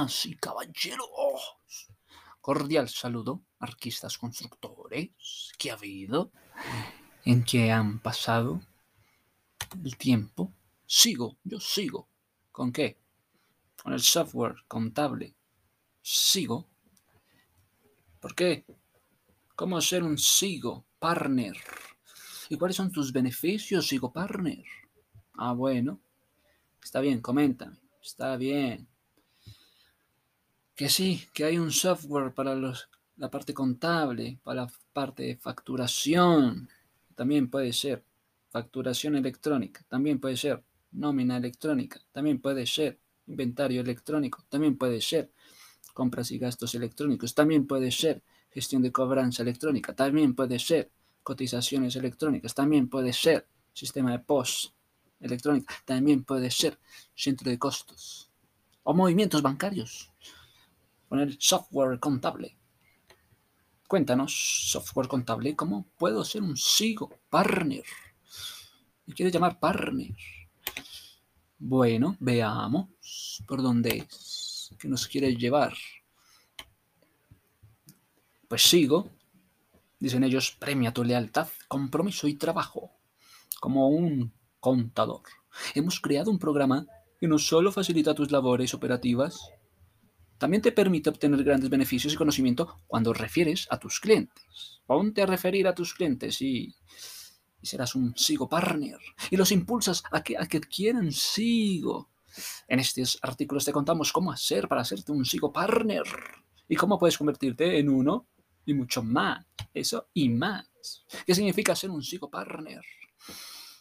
¡Hey, damas y caballeros! Cordial saludo, arquistas constructores. ¿Qué ha habido? ¿En qué han pasado el tiempo? Sigo, yo sigo. ¿Con qué? Con el software contable. Sigo. ¿Por qué? ¿Cómo ser un sigo partner? ¿Y cuáles son tus beneficios, sigo partner? Ah, bueno. Está bien, coméntame. Está bien. Que sí, que hay un software para los, la parte contable, para la parte de facturación. También puede ser facturación electrónica. También puede ser nómina electrónica. También puede ser inventario electrónico. También puede ser compras y gastos electrónicos. También puede ser gestión de cobranza electrónica. También puede ser cotizaciones electrónicas. También puede ser sistema de post electrónica. También puede ser centro de costos o movimientos bancarios con el software contable. Cuéntanos, software contable, ¿cómo puedo ser un SIGO partner? ¿Me quieres llamar partner? Bueno, veamos por dónde es que nos quiere llevar. Pues sigo, dicen ellos, premia tu lealtad, compromiso y trabajo, como un contador. Hemos creado un programa que no solo facilita tus labores operativas, también te permite obtener grandes beneficios y conocimiento cuando refieres a tus clientes. Ponte a referir a tus clientes y, serás un Sigo Partner. Y los impulsas a que, a adquieran Sigo. En estos artículos te contamos cómo hacer para hacerte un Sigo Partner y cómo puedes convertirte en uno y mucho más. Eso y más. ¿Qué significa ser un Sigo Partner?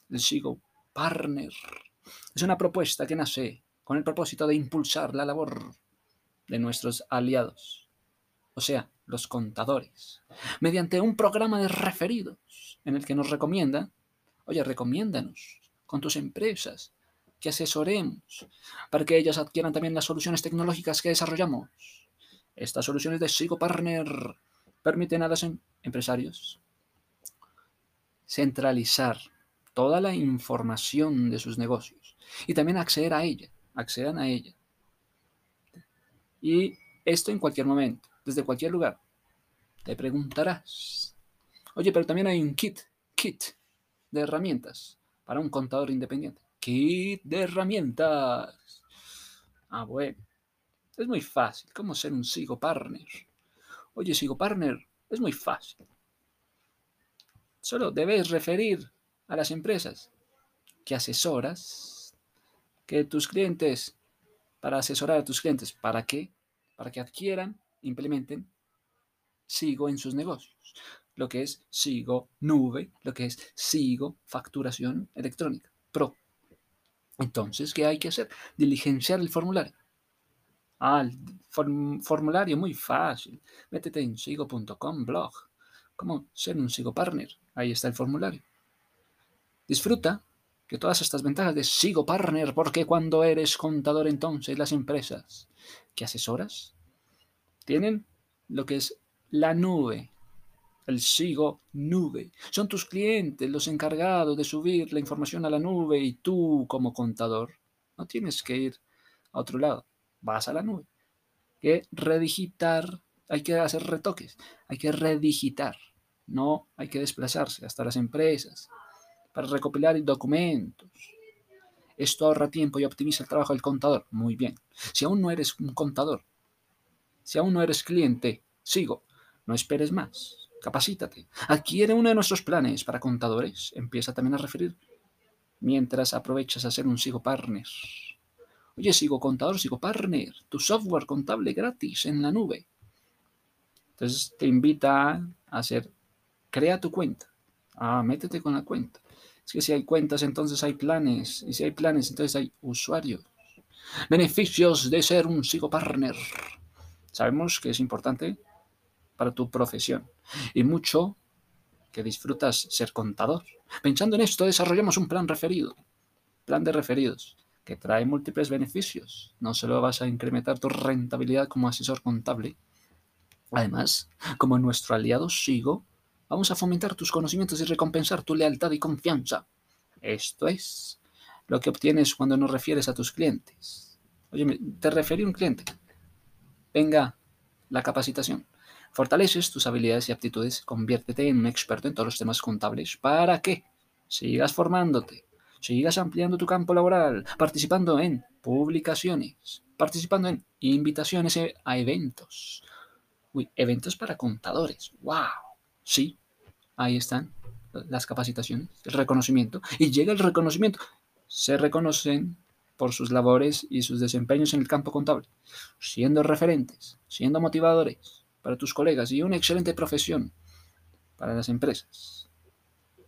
El Sigo Partner es una propuesta que nace con el propósito de impulsar la labor de nuestros aliados, o sea, los contadores, mediante un programa de referidos en el que nos recomienda, oye, recomiéndanos con tus empresas, que asesoremos para que ellas adquieran también las soluciones tecnológicas que desarrollamos. Estas soluciones de Sigo Partner permiten a los em-, empresarios centralizar toda la información de sus negocios y también acceder a ella, accedan a ella y esto en cualquier momento, desde cualquier lugar. Te preguntarás, oye, pero también hay un kit, kit de herramientas para un contador independiente. Kit de herramientas. Ah, bueno. Es muy fácil. ¿Cómo ser un Sigo Partner? Oye, Sigo Partner, es muy fácil. Solo debes referir a las empresas que asesoras, que tus clientes para asesorar a tus clientes. ¿Para qué? Para que adquieran, implementen Sigo en sus negocios. Lo que es Sigo Nube, lo que es Sigo Facturación Electrónica Pro. Entonces, ¿qué hay que hacer? Diligenciar el formulario. Ah, el formulario muy fácil. Métete en sigo.com blog. ¿Cómo ser un Sigo Partner? Ahí está el formulario. Disfruta que todas estas ventajas de Sigo Partner, porque cuando eres contador entonces las empresas que asesoras tienen lo que es la nube, el Sigo Nube. Son tus clientes los encargados de subir la información a la nube y tú como contador no tienes que ir a otro lado, vas a la nube. Que redigitar, hay que hacer retoques, hay que redigitar, no hay que desplazarse hasta las empresas para recopilar documentos. Esto ahorra tiempo y optimiza el trabajo del contador. Muy bien. Si aún no eres un contador, si aún no eres cliente, sigo. No esperes más. Capacítate. Adquiere uno de nuestros planes para contadores. Empieza también a referir mientras aprovechas a ser un Sigo Partner. Oye, Sigo Contador, Sigo Partner, tu software contable gratis en la nube. Entonces te invita a hacer, crea tu cuenta. Ah, métete con la cuenta. Es que si hay cuentas, entonces hay planes. Y si hay planes, entonces hay usuarios. Beneficios de ser un psicopartner. Sabemos que es importante para tu profesión. Y mucho que disfrutas ser contador. Pensando en esto, desarrollamos un plan referido. Plan de referidos que trae múltiples beneficios. No solo vas a incrementar tu rentabilidad como asesor contable. Además, como nuestro aliado Sigo, Vamos a fomentar tus conocimientos y recompensar tu lealtad y confianza. Esto es lo que obtienes cuando nos refieres a tus clientes. Oye, te referí a un cliente. Venga, la capacitación. Fortaleces tus habilidades y aptitudes, conviértete en un experto en todos los temas contables. ¿Para qué? Sigas formándote, sigas ampliando tu campo laboral, participando en publicaciones, participando en invitaciones a eventos. Uy, eventos para contadores. ¡Wow! Sí, ahí están las capacitaciones, el reconocimiento. Y llega el reconocimiento. Se reconocen por sus labores y sus desempeños en el campo contable, siendo referentes, siendo motivadores para tus colegas y una excelente profesión para las empresas.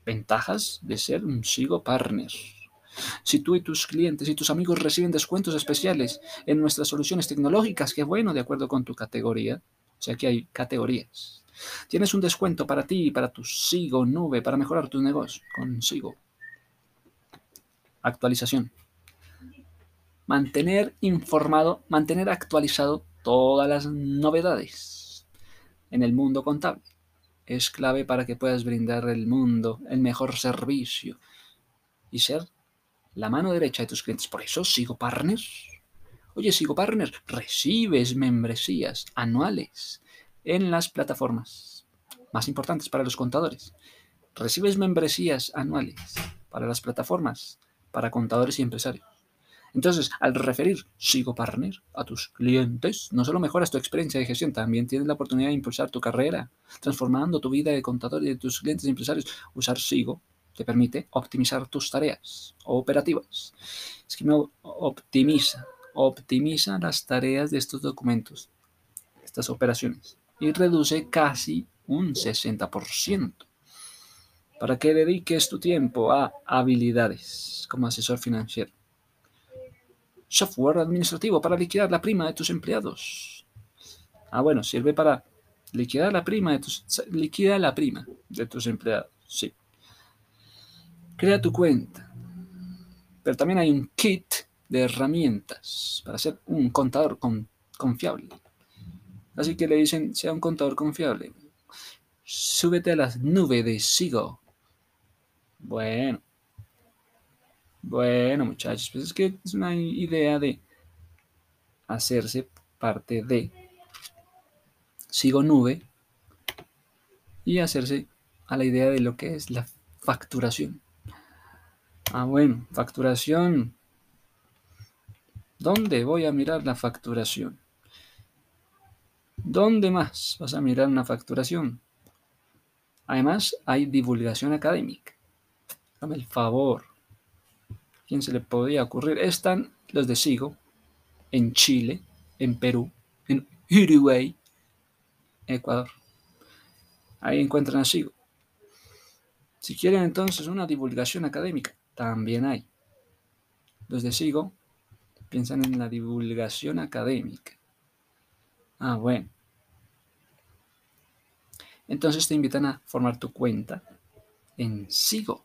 Ventajas de ser un SIGO Partner. Si tú y tus clientes y tus amigos reciben descuentos especiales en nuestras soluciones tecnológicas, qué bueno, de acuerdo con tu categoría. O sea que hay categorías. Tienes un descuento para ti y para tu SIGO nube para mejorar tu negocio con SIGO. Actualización mantener informado, mantener actualizado todas las novedades en el mundo contable. Es clave para que puedas brindar al mundo el mejor servicio y ser la mano derecha de tus clientes. Por eso sigo partners. Oye, sigo partners, recibes membresías anuales en las plataformas más importantes para los contadores. Recibes membresías anuales para las plataformas, para contadores y empresarios. Entonces, al referir Sigo Partner a tus clientes, no solo mejoras tu experiencia de gestión, también tienes la oportunidad de impulsar tu carrera, transformando tu vida de contador y de tus clientes y empresarios. Usar Sigo te permite optimizar tus tareas operativas. Es que me optimiza, optimiza las tareas de estos documentos, estas operaciones, y reduce casi un 60% para que dediques tu tiempo a habilidades como asesor financiero software administrativo para liquidar la prima de tus empleados. Ah, bueno, sirve para liquidar la prima de tus liquida la prima de tus empleados. Sí. Crea tu cuenta. Pero también hay un kit de herramientas para ser un contador confiable. Así que le dicen, sea un contador confiable. Súbete a las nubes de Sigo. Bueno, bueno, muchachos, pues es que es una idea de hacerse parte de Sigo Nube y hacerse a la idea de lo que es la facturación. Ah, bueno, facturación. ¿Dónde voy a mirar la facturación? ¿Dónde más vas a mirar una facturación? Además, hay divulgación académica. Dame el favor. ¿Quién se le podía ocurrir? Están los de Sigo, en Chile, en Perú, en Uruguay, Ecuador. Ahí encuentran a Sigo. Si quieren entonces una divulgación académica, también hay. Los de Sigo piensan en la divulgación académica. Ah, bueno. Entonces te invitan a formar tu cuenta en Sigo.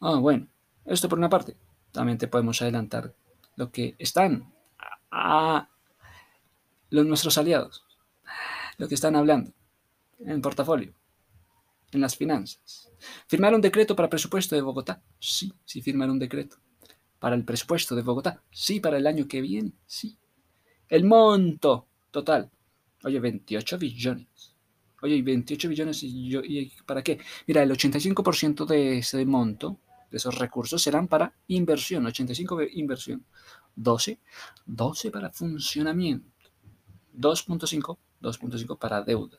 Ah, bueno. Esto por una parte. También te podemos adelantar lo que están a, los, nuestros aliados, lo que están hablando en portafolio, en las finanzas. ¿Firmar un decreto para presupuesto de Bogotá? Sí, sí firmar un decreto. ¿Para el presupuesto de Bogotá? Sí, para el año que viene, sí. El monto total. Oye, 28 billones. Oye, 28 billones y, y ¿para qué? Mira, el 85% de ese monto de esos recursos serán para inversión, 85 de inversión, 12, 12 para funcionamiento, 2.5, 2.5 para deuda.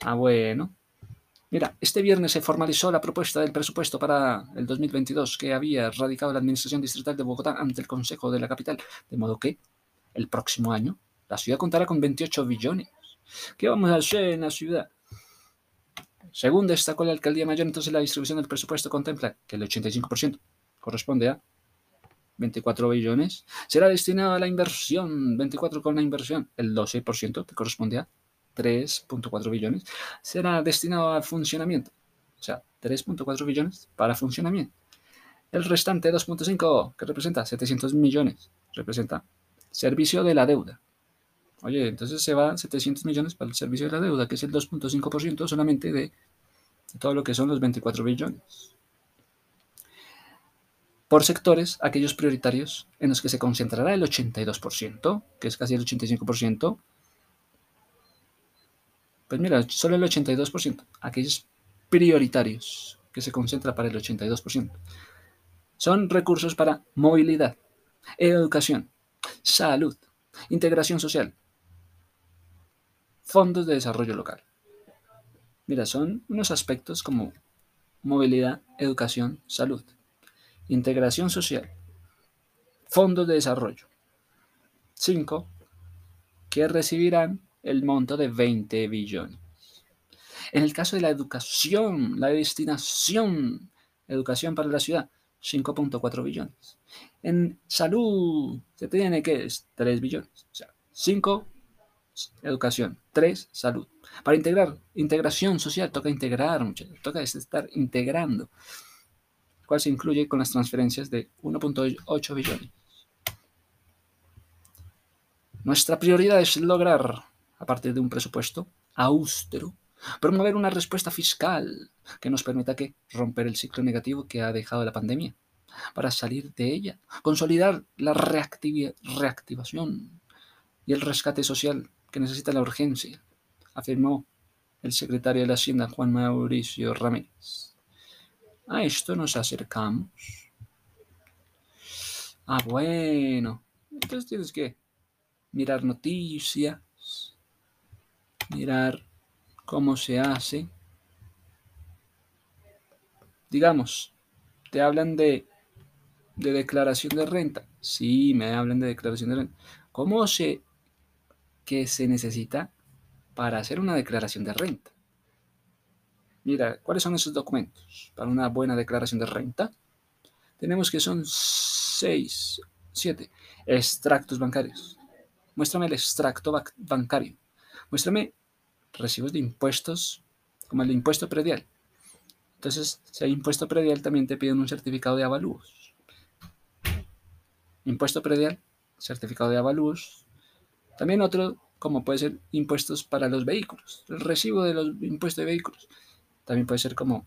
Ah, bueno. Mira, este viernes se formalizó la propuesta del presupuesto para el 2022 que había radicado la Administración Distrital de Bogotá ante el Consejo de la Capital, de modo que el próximo año la ciudad contará con 28 billones. ¿Qué vamos a hacer en la ciudad? Según destacó la alcaldía mayor, entonces la distribución del presupuesto contempla que el 85% corresponde a 24 billones, será destinado a la inversión, 24 con la inversión, el 12% que corresponde a 3.4 billones, será destinado a funcionamiento, o sea, 3.4 billones para funcionamiento. El restante 2.5, que representa 700 millones, representa servicio de la deuda, Oye, entonces se va 700 millones para el servicio de la deuda, que es el 2.5% solamente de todo lo que son los 24 billones. por sectores, aquellos prioritarios en los que se concentrará el 82%, que es casi el 85%. Pues mira, solo el 82%, aquellos prioritarios que se concentra para el 82%. Son recursos para movilidad, educación, salud, integración social, fondos de desarrollo local. Mira, son unos aspectos como movilidad, educación, salud, integración social, fondos de desarrollo. 5. Que recibirán el monto de 20 billones. En el caso de la educación, la destinación, educación para la ciudad, 5.4 billones. En salud, se tiene que 3 billones. O sea, 5 educación, 3 salud. Para integrar, integración social, toca integrar, muchachos, toca estar integrando, cual se incluye con las transferencias de 1.8 billones. Nuestra prioridad es lograr, a partir de un presupuesto austero, Promover una respuesta fiscal que nos permita que romper el ciclo negativo que ha dejado la pandemia para salir de ella, consolidar la reactivación y el rescate social que necesita la urgencia, afirmó el secretario de la Hacienda Juan Mauricio Ramírez. A esto nos acercamos. Ah, bueno. Entonces tienes que mirar noticias, mirar cómo se hace. Digamos, te hablan de, de declaración de renta. Sí, me hablan de declaración de renta. ¿Cómo sé que se necesita para hacer una declaración de renta? Mira, ¿cuáles son esos documentos para una buena declaración de renta? Tenemos que son seis, siete extractos bancarios. Muéstrame el extracto bancario. Muéstrame recibos de impuestos, como el impuesto predial. Entonces, si hay impuesto predial, también te piden un certificado de avalúos. Impuesto predial, certificado de avalúos. También otro, como puede ser impuestos para los vehículos, el recibo de los impuestos de vehículos. También puede ser como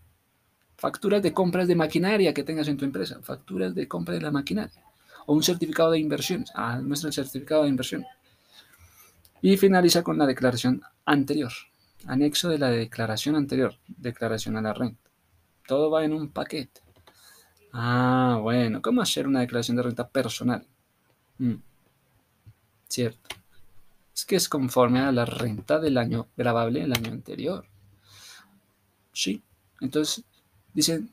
facturas de compras de maquinaria que tengas en tu empresa, facturas de compra de la maquinaria. O un certificado de inversiones. Ah, muestra el certificado de inversión. Y finaliza con la declaración anterior, anexo de la declaración anterior, declaración a la renta. Todo va en un paquete. Ah, bueno, ¿cómo hacer una declaración de renta personal? Mm, cierto. Es que es conforme a la renta del año grabable el año anterior. Sí. Entonces, dicen,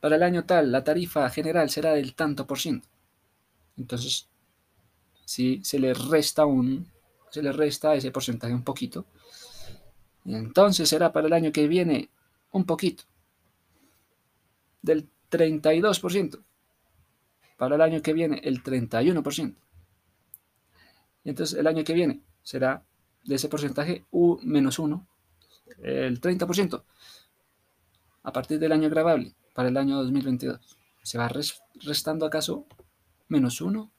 para el año tal, la tarifa general será del tanto por ciento. Entonces, si se le resta un se le resta ese porcentaje un poquito. entonces será para el año que viene un poquito. Del 32%. Para el año que viene el 31%. Y entonces el año que viene será de ese porcentaje U menos 1, el 30%. A partir del año grabable, para el año 2022. ¿Se va restando acaso menos 1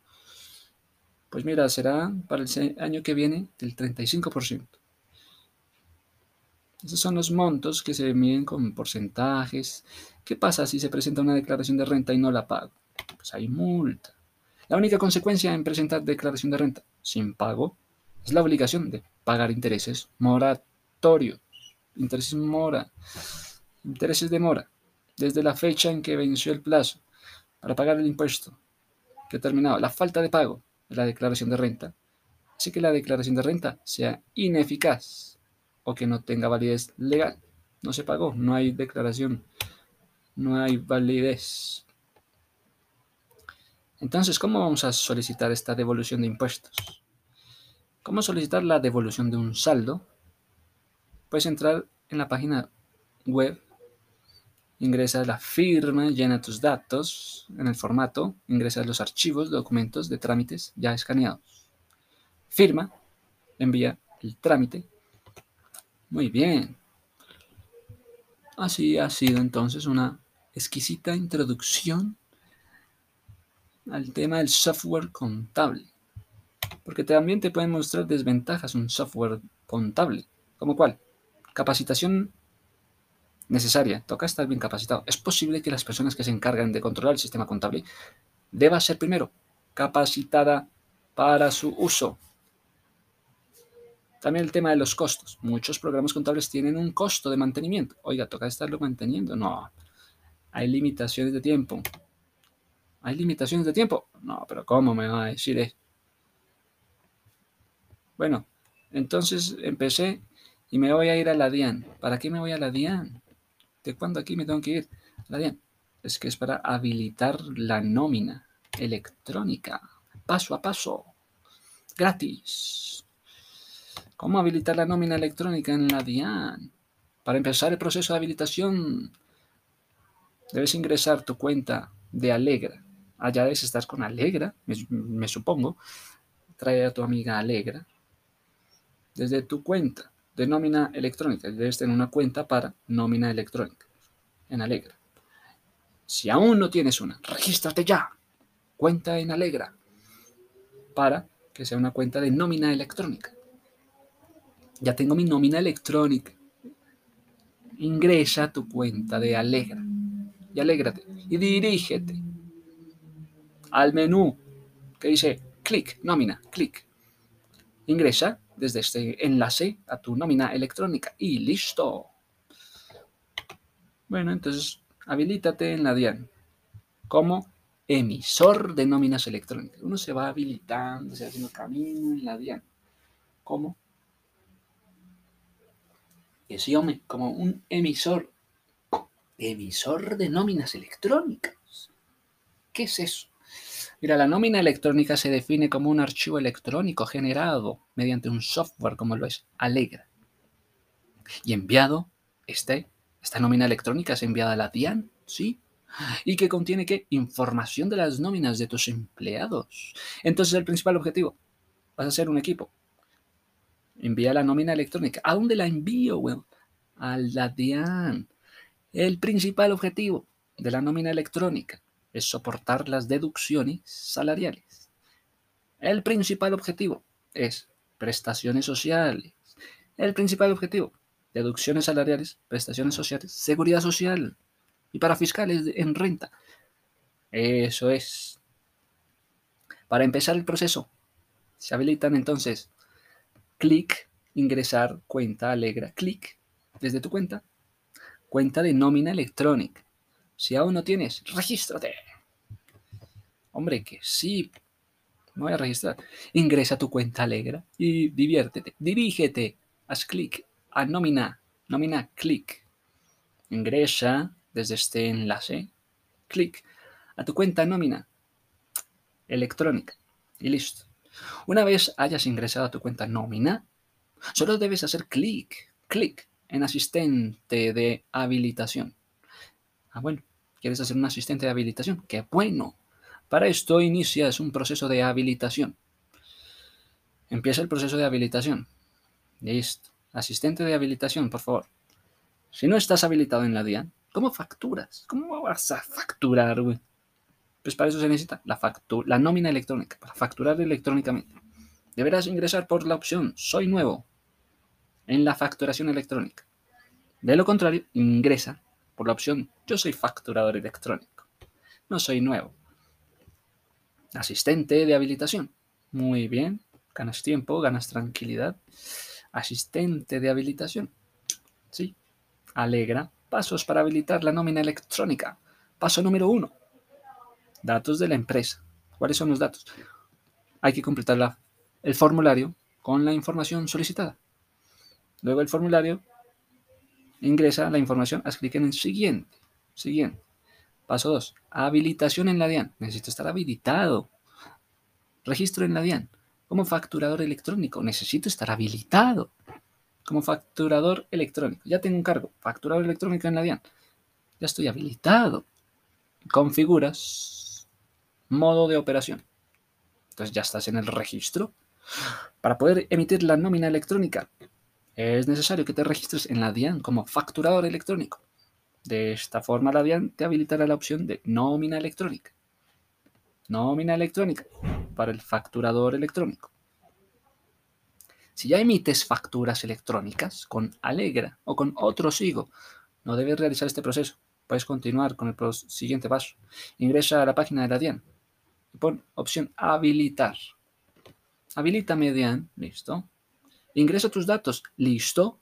pues mira, será para el año que viene del 35%. Esos son los montos que se miden con porcentajes. ¿Qué pasa si se presenta una declaración de renta y no la pago? Pues hay multa. La única consecuencia en presentar declaración de renta sin pago es la obligación de pagar intereses moratorios. Intereses mora. Intereses de mora. Desde la fecha en que venció el plazo para pagar el impuesto determinado. La falta de pago la declaración de renta, así que la declaración de renta sea ineficaz o que no tenga validez legal. No se pagó, no hay declaración, no hay validez. Entonces, ¿cómo vamos a solicitar esta devolución de impuestos? ¿Cómo solicitar la devolución de un saldo? Puedes entrar en la página web Ingresa la firma, llena tus datos en el formato, ingresa los archivos, documentos de trámites ya escaneados. Firma, envía el trámite. Muy bien. Así ha sido entonces una exquisita introducción al tema del software contable. Porque también te pueden mostrar desventajas un software contable. ¿Como cuál? Capacitación necesaria, toca estar bien capacitado. Es posible que las personas que se encargan de controlar el sistema contable deba ser primero capacitada para su uso. También el tema de los costos. Muchos programas contables tienen un costo de mantenimiento. Oiga, toca estarlo manteniendo. No, hay limitaciones de tiempo. ¿Hay limitaciones de tiempo? No, pero ¿cómo me va a decir eso? Bueno, entonces empecé y me voy a ir a la DIAN. ¿Para qué me voy a la DIAN? ¿De cuándo aquí me tengo que ir la DIAN? Es que es para habilitar la nómina electrónica, paso a paso, gratis. ¿Cómo habilitar la nómina electrónica en la DIAN? Para empezar el proceso de habilitación, debes ingresar tu cuenta de Alegra. Allá debes estar con Alegra, me, supongo. Trae a tu amiga Alegra. Desde tu cuenta de nómina electrónica, debes tener una cuenta para nómina electrónica en Alegra. Si aún no tienes una, regístrate ya. Cuenta en Alegra para que sea una cuenta de nómina electrónica. Ya tengo mi nómina electrónica. Ingresa a tu cuenta de Alegra y alégrate y dirígete al menú que dice clic, nómina, clic. Ingresa desde este enlace a tu nómina electrónica y listo. Bueno, entonces habilítate en la DIAN como emisor de nóminas electrónicas. Uno se va habilitando, se va haciendo camino en la DIAN. Sí, hombre, como un emisor emisor de nóminas electrónicas. ¿Qué es eso? Mira, la nómina electrónica se define como un archivo electrónico generado mediante un software como lo es Alegra. Y enviado, este, esta nómina electrónica es enviada a la DIAN, ¿sí? Y que contiene qué? Información de las nóminas de tus empleados. Entonces el principal objetivo, vas a ser un equipo. Envía la nómina electrónica. ¿A dónde la envío, Will? A la DIAN. El principal objetivo de la nómina electrónica es soportar las deducciones salariales. El principal objetivo es prestaciones sociales. El principal objetivo, deducciones salariales, prestaciones sociales, seguridad social y para fiscales en renta. Eso es. Para empezar el proceso, se habilitan entonces clic, ingresar, cuenta, alegra, clic desde tu cuenta cuenta de nómina electrónica. Si aún no tienes, regístrate. Hombre, que sí. Me voy a registrar. Ingresa tu cuenta Alegra y diviértete. Dirígete. Haz clic a nómina. Nómina, clic. Ingresa desde este enlace. Clic a tu cuenta nómina electrónica. Y listo. Una vez hayas ingresado a tu cuenta nómina, solo debes hacer clic, clic en asistente de habilitación. Ah, bueno, ¿quieres hacer un asistente de habilitación? ¡Qué bueno! Para esto inicias un proceso de habilitación. Empieza el proceso de habilitación. Listo. Asistente de habilitación, por favor. Si no estás habilitado en la DIAN, ¿cómo facturas? ¿Cómo vas a facturar, güey? Pues para eso se necesita la, la nómina electrónica, para facturar electrónicamente. Deberás ingresar por la opción Soy nuevo en la facturación electrónica. De lo contrario, ingresa por la opción Yo soy facturador electrónico. No soy nuevo. Asistente de habilitación. Muy bien. Ganas tiempo, ganas tranquilidad. Asistente de habilitación. Sí. Alegra. Pasos para habilitar la nómina electrónica. Paso número uno. Datos de la empresa. ¿Cuáles son los datos? Hay que completar el formulario con la información solicitada. Luego el formulario ingresa la información, haz clic en el siguiente. Siguiente. Paso 2. Habilitación en la DIAN. Necesito estar habilitado. Registro en la DIAN. Como facturador electrónico. Necesito estar habilitado. Como facturador electrónico. Ya tengo un cargo. Facturador electrónico en la DIAN. Ya estoy habilitado. Configuras modo de operación. Entonces ya estás en el registro. Para poder emitir la nómina electrónica, es necesario que te registres en la DIAN como facturador electrónico. De esta forma la DIAN te habilitará la opción de nómina electrónica. Nómina electrónica para el facturador electrónico. Si ya emites facturas electrónicas con Alegra o con otro SIGO, No debes realizar este proceso. Puedes continuar con el siguiente paso. Ingresa a la página de la DIAN pon opción habilitar. Habilita DIAN, listo. Ingresa tus datos, listo.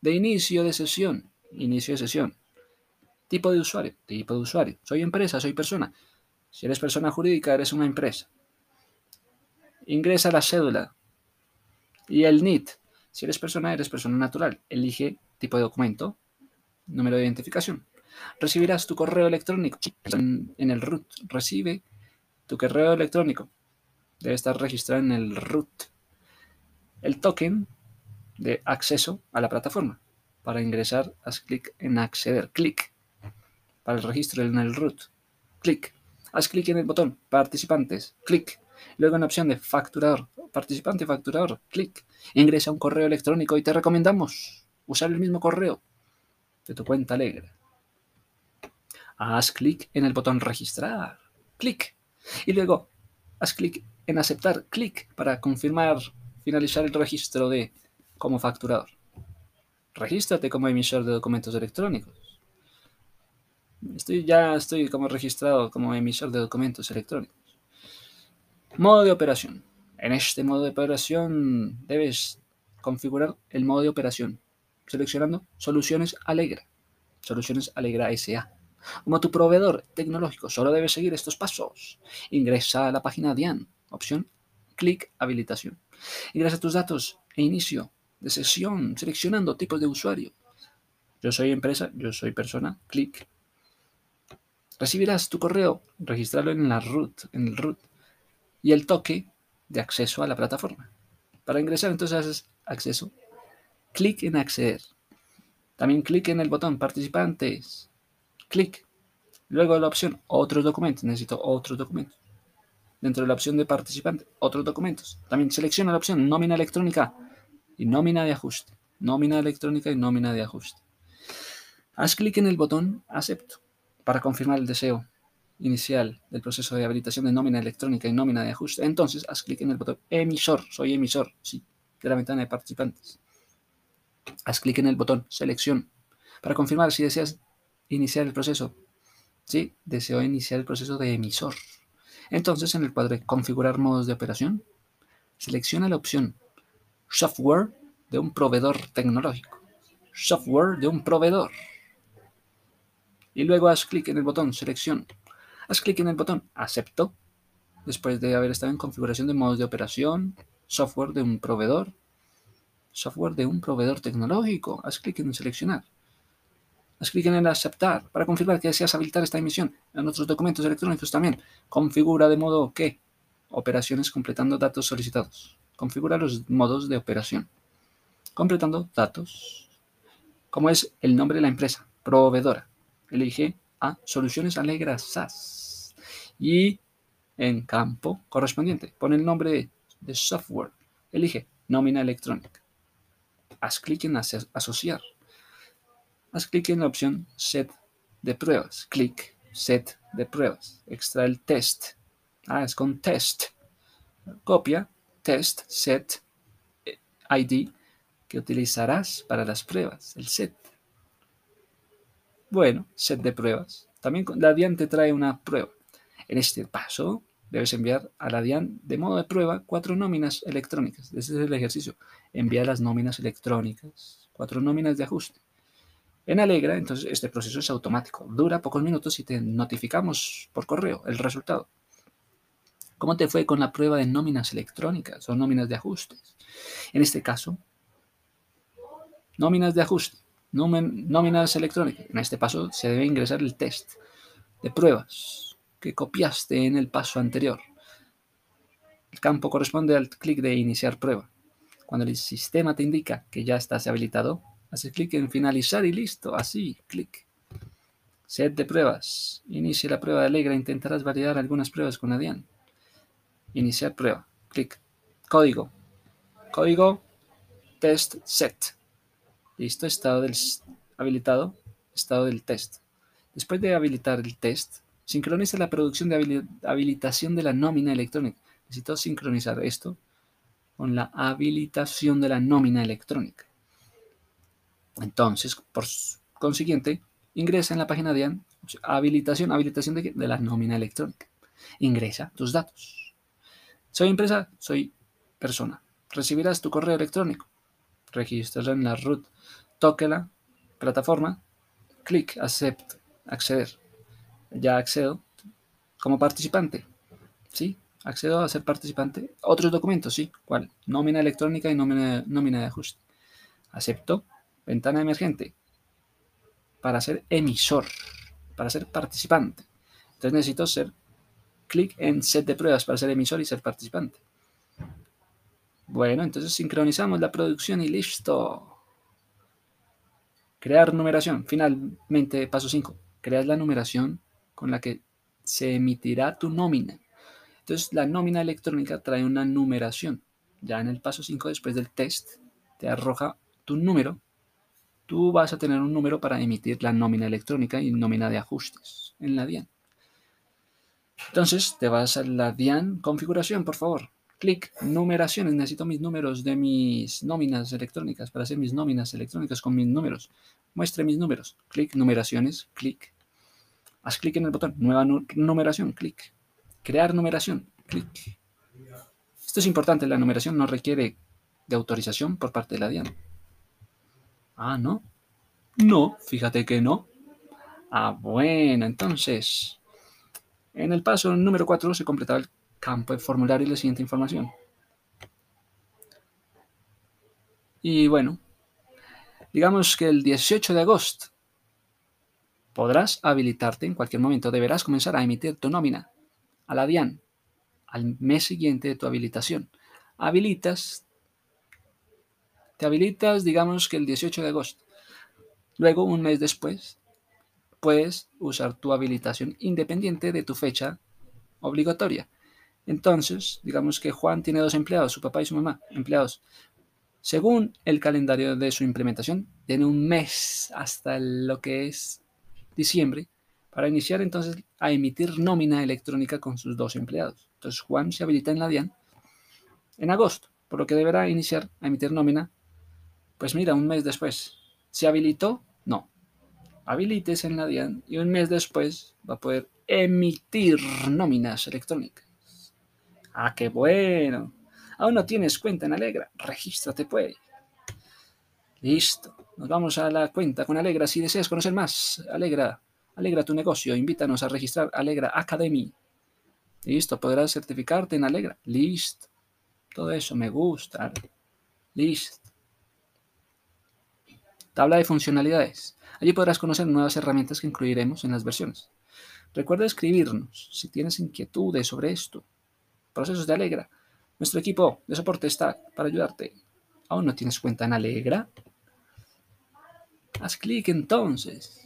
De inicio de sesión, inicio de sesión. Tipo de usuario, tipo de usuario. Soy empresa, soy persona. Si eres persona jurídica, eres una empresa. Ingresa la cédula y el NIT. Si eres persona, eres persona natural. Elige tipo de documento, número de identificación. Recibirás tu correo electrónico en, el root. Recibe tu correo electrónico. Debe estar registrado en el root. El token de acceso a la plataforma. Para ingresar, haz clic en acceder. Clic. Para el registro en el root. Clic. Haz clic en el botón participantes. Clic. Luego en la opción de facturador. Participante facturador. Clic. Ingresa un correo electrónico y te recomendamos usar el mismo correo de tu cuenta alegre. Haz clic en el botón registrar. Clic. Y luego haz clic en aceptar. Clic para confirmar, finalizar el registro de como facturador. Regístrate como emisor de documentos electrónicos. Estoy, ya estoy como registrado como emisor de documentos electrónicos. Modo de operación. En este modo de operación debes configurar el modo de operación seleccionando Soluciones Alegra. Soluciones Alegra SA. Como tu proveedor tecnológico solo debes seguir estos pasos. Ingresa a la página DIAN. Opción Clic Habilitación. Ingresa tus datos e inicio de sesión seleccionando tipos de usuario. Yo soy empresa, yo soy persona. Clic. Recibirás tu correo. Registrarlo en la root, en el root. Y el toque de acceso a la plataforma. Para ingresar entonces haces acceso clic en acceder. También clic en el botón participantes. Clic. Luego la opción otros documentos. Necesito otros documentos. Dentro de la opción de participante, otros documentos. También selecciona la opción nómina electrónica y nómina de ajuste. Nómina electrónica y nómina de ajuste. Haz clic en el botón acepto para confirmar el deseo inicial del proceso de habilitación de nómina electrónica y nómina de ajuste. Entonces, haz clic en el botón emisor. Soy emisor, sí, de la ventana de participantes. Haz clic en el botón Selección para confirmar si deseas iniciar el proceso. Sí, deseo iniciar el proceso de emisor. Entonces, en el cuadro de Configurar modos de operación, selecciona la opción Software de un proveedor tecnológico. Software de un proveedor. Y luego haz clic en el botón Selección. Haz clic en el botón Acepto. Después de haber estado en configuración de modos de operación, software de un proveedor, software de un proveedor tecnológico. Haz clic en seleccionar. Haz clic en el aceptar para confirmar que deseas habilitar esta emisión. En otros documentos electrónicos también. Configura de modo que operaciones completando datos solicitados. Configura los modos de operación. Completando datos. Como es el nombre de la empresa. Proveedora. Elige a Soluciones Alegras SAS. Y en campo correspondiente, pone el nombre de software. Elige nómina electrónica haz clic en asociar. Haz clic en la opción set de pruebas. Clic set de pruebas. Extrae el test. Ah, es con test. Copia test set eh, ID que utilizarás para las pruebas. El set. Bueno, set de pruebas. También la DIAN te trae una prueba. En este paso, debes enviar a la DIAN de modo de prueba cuatro nóminas electrónicas. Ese es el ejercicio. Envía las nóminas electrónicas, cuatro nóminas de ajuste. En Alegra, entonces, este proceso es automático. Dura pocos minutos y te notificamos por correo el resultado. ¿Cómo te fue con la prueba de nóminas electrónicas o nóminas de ajustes? En este caso, nóminas de ajuste, nóminas electrónicas. En este paso se debe ingresar el test de pruebas que copiaste en el paso anterior. El campo corresponde al clic de iniciar prueba. Cuando el sistema te indica que ya estás habilitado, haces clic en finalizar y listo. Así, clic. Set de pruebas. Inicia la prueba de Alegra. Intentarás validar algunas pruebas con Adian. Iniciar prueba. Clic. Código. Código. Test set. Listo. Estado del habilitado. Estado del test. Después de habilitar el test, Sincroniza la producción de habilitación de la nómina electrónica. Necesito sincronizar esto con la habilitación de la nómina electrónica. Entonces, consiguiente, ingresa en la página de habilitación, habilitación de la nómina electrónica. Ingresa tus datos. Soy empresa, soy persona. Recibirás tu correo electrónico. Regístralo en la root. Tóquela, plataforma, clic, accept, acceder. Ya accedo como participante. ¿Sí? Accedo a ser participante. Otros documentos, sí. ¿Cuál? Nómina electrónica y nómina, nómina de ajuste. Acepto. Ventana emergente. Para ser emisor. Para ser participante. Entonces necesito ser clic en set de pruebas para ser emisor y ser participante. Bueno, entonces sincronizamos la producción y listo. Crear numeración. Finalmente, paso 5. Creas la numeración con la que se emitirá tu nómina. Entonces, la nómina electrónica trae una numeración. Ya en el paso 5, después del test, te arroja tu número. Tú vas a tener un número para emitir la nómina electrónica y nómina de ajustes en la DIAN. Entonces, te vas a la DIAN configuración, por favor. Clic, numeraciones. Necesito mis números de mis nóminas electrónicas para hacer mis nóminas electrónicas con mis números. Muestre mis números. Clic, numeraciones. Clic. Haz clic en el botón. Nueva numeración. Clic. Crear numeración. Clic. Esto es importante. La numeración no requiere de autorización por parte de la DIAN. Ah, ¿no? No, fíjate que no. Ah, bueno, entonces, en el paso número 4 se completaba el campo de formulario y la siguiente información. Y bueno, digamos que el 18 de agosto podrás habilitarte en cualquier momento. Deberás comenzar a emitir tu nómina a la DIAN al mes siguiente de tu habilitación. Habilitas, te habilitas, digamos que el 18 de agosto. Luego, un mes después, puedes usar tu habilitación independiente de tu fecha obligatoria. Entonces, digamos que Juan tiene dos empleados, su papá y su mamá, empleados. Según el calendario de su implementación, tiene un mes hasta lo que es diciembre para iniciar entonces a emitir nómina electrónica con sus dos empleados. Entonces Juan se habilita en la DIAN en agosto, por lo que deberá iniciar a emitir nómina, pues mira, un mes después. ¿Se habilitó? No. Habilites en la DIAN y un mes después va a poder emitir nóminas electrónicas. Ah, qué bueno. Aún no tienes cuenta en Alegra. Regístrate, pues. Listo. Nos vamos a la cuenta con Alegra. Si deseas conocer más, Alegra, Alegra tu negocio. Invítanos a registrar Alegra Academy. Listo. Podrás certificarte en Alegra. Listo. Todo eso me gusta. Listo. Tabla de funcionalidades. Allí podrás conocer nuevas herramientas que incluiremos en las versiones. Recuerda escribirnos si tienes inquietudes sobre esto procesos de Alegra. Nuestro equipo de soporte está para ayudarte. ¿Aún no tienes cuenta en Alegra? Haz clic entonces.